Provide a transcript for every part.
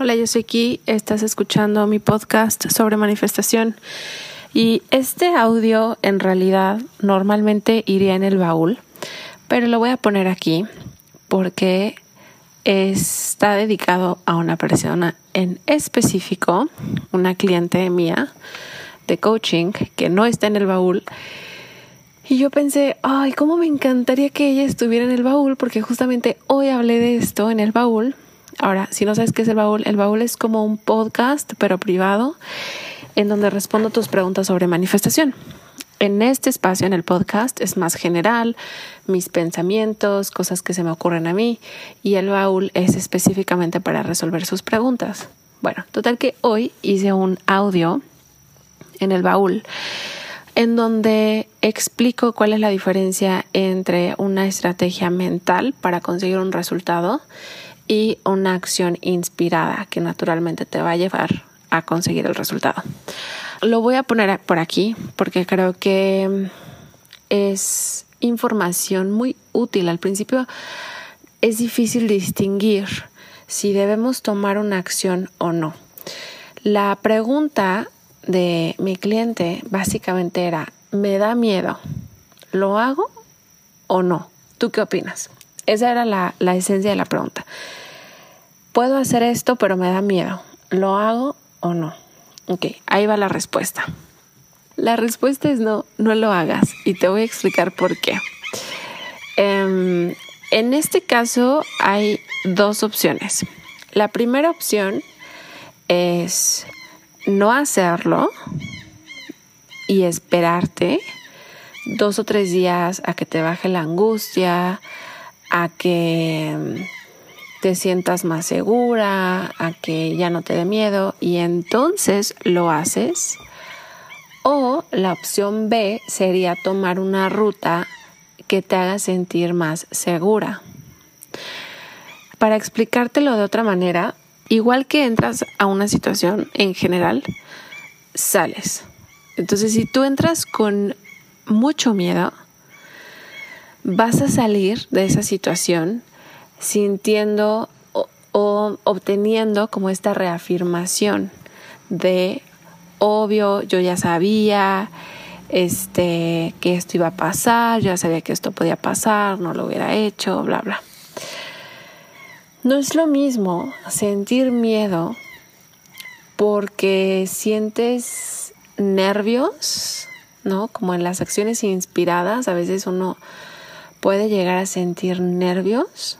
Hola, yo soy Ki, estás escuchando mi podcast sobre manifestación. Y este audio en realidad normalmente iría en el baúl, pero lo voy a poner aquí porque está dedicado a una persona en específico, una cliente mía de coaching que no está en el baúl. Y yo pensé, ay, cómo me encantaría que ella estuviera en el baúl, porque justamente hoy hablé de esto en el baúl Ahora, si no sabes qué es el baúl, el baúl es como un podcast, pero privado, en donde respondo tus preguntas sobre manifestación. En este espacio, en el podcast, es más general, mis pensamientos, cosas que se me ocurren a mí, y el baúl es específicamente para resolver sus preguntas. Bueno, total que hoy hice un audio en el baúl en donde explico cuál es la diferencia entre una estrategia mental para conseguir un resultado y una acción inspirada que naturalmente te va a llevar a conseguir el resultado. Lo voy a poner por aquí porque creo que es información muy útil. Al principio es difícil distinguir si debemos tomar una acción o no. La pregunta de mi cliente básicamente era, ¿me da miedo? ¿Lo hago o no? ¿Tú qué opinas? Esa era la, esencia de la pregunta. Puedo hacer esto, pero me da miedo. ¿Lo hago o no? Ok, ahí va la respuesta. La respuesta es no, no lo hagas y te voy a explicar por qué. Em, en este caso hay dos opciones. La primera opción es no hacerlo y esperarte dos o tres días a que te baje la angustia, a que mm, te sientas más segura, a que ya no te dé miedo y entonces lo haces. O la opción B sería tomar una ruta que te haga sentir más segura. Para explicártelo de otra manera, igual que entras a una situación en general, sales. Entonces, si tú entras con mucho miedo, vas a salir de esa situación sintiendo o, obteniendo como esta reafirmación de obvio, yo ya sabía este que esto iba a pasar, yo ya sabía que esto podía pasar, no lo hubiera hecho, bla bla. No es lo mismo sentir miedo porque sientes nervios, ¿no? Como en las acciones inspiradas, a veces uno puede llegar a sentir nervios,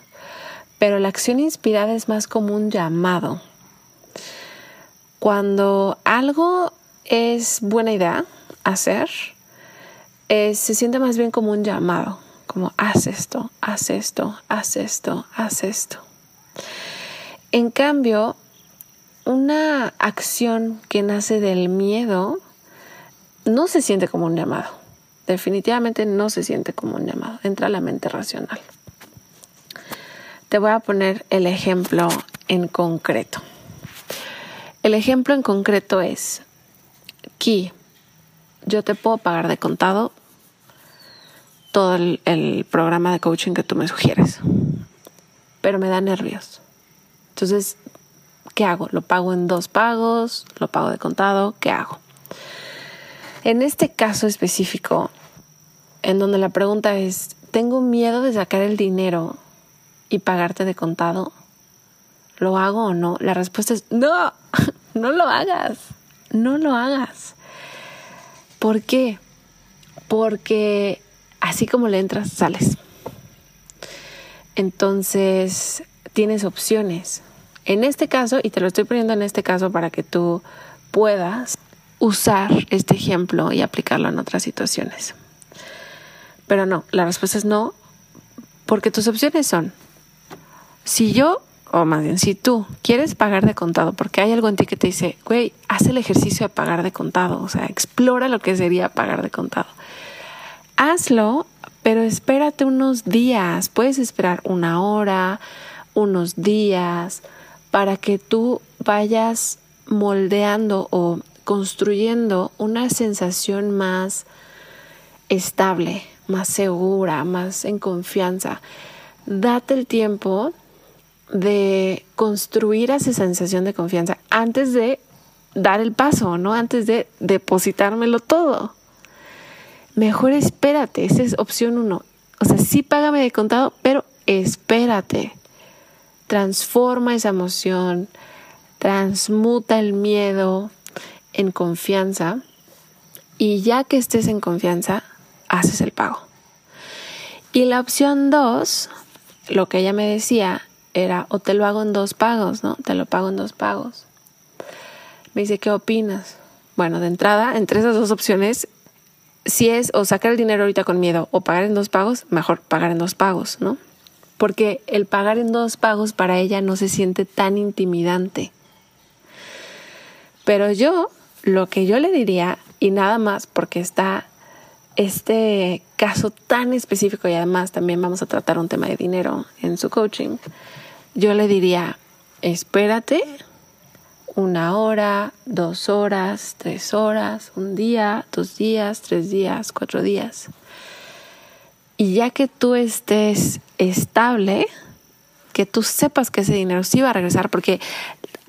pero la acción inspirada es más como un llamado. Cuando algo es buena idea hacer, se siente más bien como un llamado, como haz esto, haz esto, haz esto, haz esto. En cambio, una acción que nace del miedo no se siente como un llamado. Definitivamente no se siente como un llamado. Entra la mente racional. Te voy a poner el ejemplo en concreto. El ejemplo en concreto es, que yo te puedo pagar de contado todo el, el, programa de coaching que tú me sugieres, pero me da nervios. Entonces, ¿qué hago? ¿Lo pago en dos pagos? ¿Lo pago de contado? ¿Qué hago? En este caso específico, en donde la pregunta es, ¿tengo miedo de sacar el dinero y pagarte de contado? ¿Lo hago o no? La respuesta es, no, no lo hagas, no lo hagas. ¿Por qué? Porque así como le entras, sales. Entonces, tienes opciones. En este caso, y te lo estoy poniendo en este caso para que tú puedas usar este ejemplo y aplicarlo en otras situaciones. Pero no, la respuesta es no, porque tus opciones son, si yo, o más bien, si tú quieres pagar de contado, porque hay algo en ti que te dice, güey, haz el ejercicio de pagar de contado, o sea, explora lo que sería pagar de contado. Hazlo, pero espérate unos días, puedes esperar una hora, unos días, para que tú vayas moldeando o construyendo una sensación más estable, más segura, más en confianza. Date el tiempo de construir esa sensación de confianza antes de dar el paso, ¿no? Antes de depositármelo todo. Mejor espérate, esa es opción uno. O sea, sí págame de contado, pero espérate. Transforma esa emoción, transmuta el miedo, en confianza y ya que estés en confianza, haces el pago. Y la opción dos, lo que ella me decía era, o te lo hago en dos pagos, ¿no? Te lo pago en dos pagos. Me dice, ¿qué opinas? Bueno, de entrada, entre esas dos opciones, si es o sacar el dinero ahorita con miedo o pagar en dos pagos, mejor pagar en dos pagos, ¿no? Porque el pagar en dos pagos para ella no se siente tan intimidante. Pero yo lo que yo le diría, y nada más porque está este caso tan específico y además también vamos a tratar un tema de dinero en su coaching, yo le diría, espérate una hora, dos horas, tres horas, un día, dos días, tres días, cuatro días. Y ya que tú estés estable, que tú sepas que ese dinero sí va a regresar, porque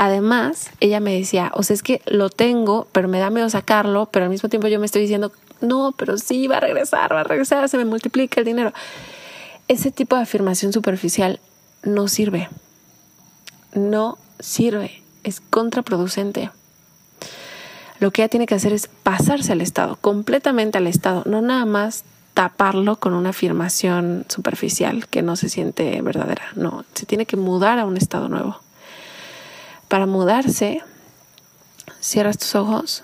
Además, ella me decía, o sea, es que lo tengo, pero me da miedo sacarlo, pero al mismo tiempo yo me estoy diciendo, no, pero sí, va a regresar, va a regresar, se me multiplica el dinero. Ese tipo de afirmación superficial no sirve. No sirve. Es contraproducente. Lo que ella tiene que hacer es pasarse al Estado, completamente al Estado, no nada más taparlo con una afirmación superficial que no se siente verdadera. No, se tiene que mudar a un estado nuevo. Para mudarse, cierras tus ojos,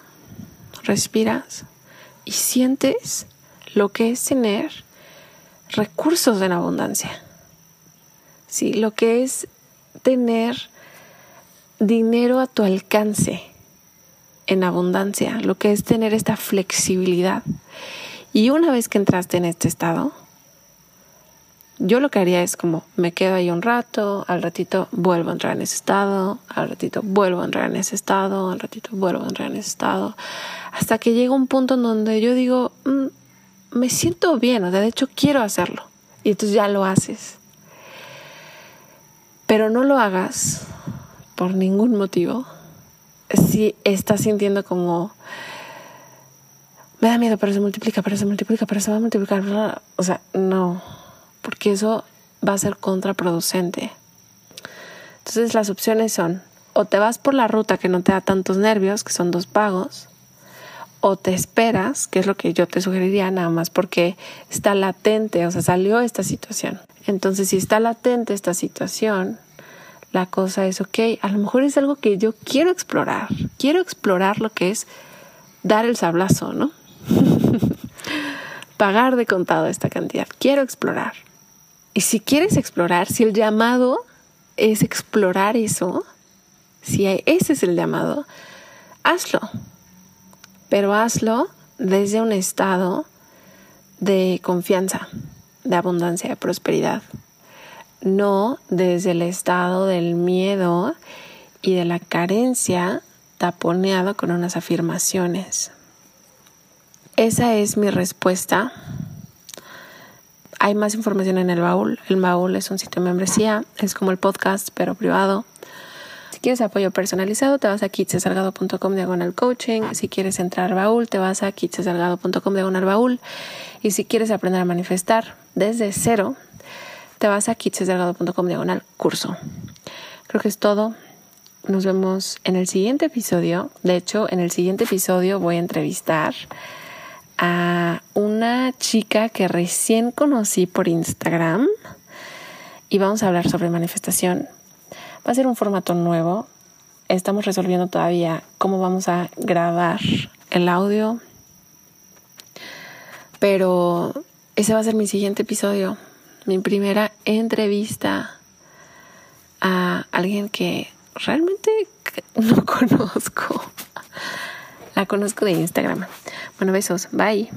respiras y sientes lo que es tener recursos en abundancia. Sí, lo que es tener dinero a tu alcance en abundancia, lo que es tener esta flexibilidad. Y una vez que entraste en este estado, yo lo que haría es como me quedo ahí un rato, al ratito vuelvo a entrar en ese estado, al ratito vuelvo a entrar en ese estado, al ratito vuelvo a entrar en ese estado, hasta que llega un punto en donde yo digo, mm, me siento bien, o sea, de hecho quiero hacerlo. Y entonces ya lo haces. Pero no lo hagas por ningún motivo si estás sintiendo como me da miedo, pero se multiplica, pero se multiplica, pero se va a multiplicar. O sea, no eso va a ser contraproducente. Entonces las opciones son o te vas por la ruta que no te da tantos nervios, que son dos pagos, o te esperas, que es lo que yo te sugeriría nada más porque está latente, o sea, salió esta situación. Entonces, si está latente esta situación, La cosa es, ok, a lo mejor es algo que yo quiero explorar. Quiero explorar lo que es dar el sablazo, ¿no? Pagar de contado esta cantidad. Quiero explorar. Y si quieres explorar, si el llamado es explorar eso, si ese es el llamado, hazlo. Pero hazlo desde un estado de confianza, de abundancia, de prosperidad. No desde el estado del miedo y de la carencia taponeado con unas afirmaciones. Esa es mi respuesta. Hay más información en el baúl. El baúl es un sitio de membresía, es como el podcast, pero privado. Si quieres apoyo personalizado, te vas a kitsesalgado.com diagonal coaching. Si quieres entrar al baúl, te vas a kitsesalgado.com diagonal baúl. Y si quieres aprender a manifestar desde cero, te vas a kitsesalgado.com diagonal curso. Creo que es todo. Nos vemos en el siguiente episodio. De hecho, en el siguiente episodio voy a entrevistar a una chica que recién conocí por Instagram y vamos a hablar sobre manifestación. Va a ser un formato nuevo. Estamos resolviendo todavía cómo vamos a grabar el audio. Pero ese va a ser mi siguiente episodio, mi primera entrevista a alguien que realmente no conozco. La conozco de Instagram. Bueno, besos. Bye.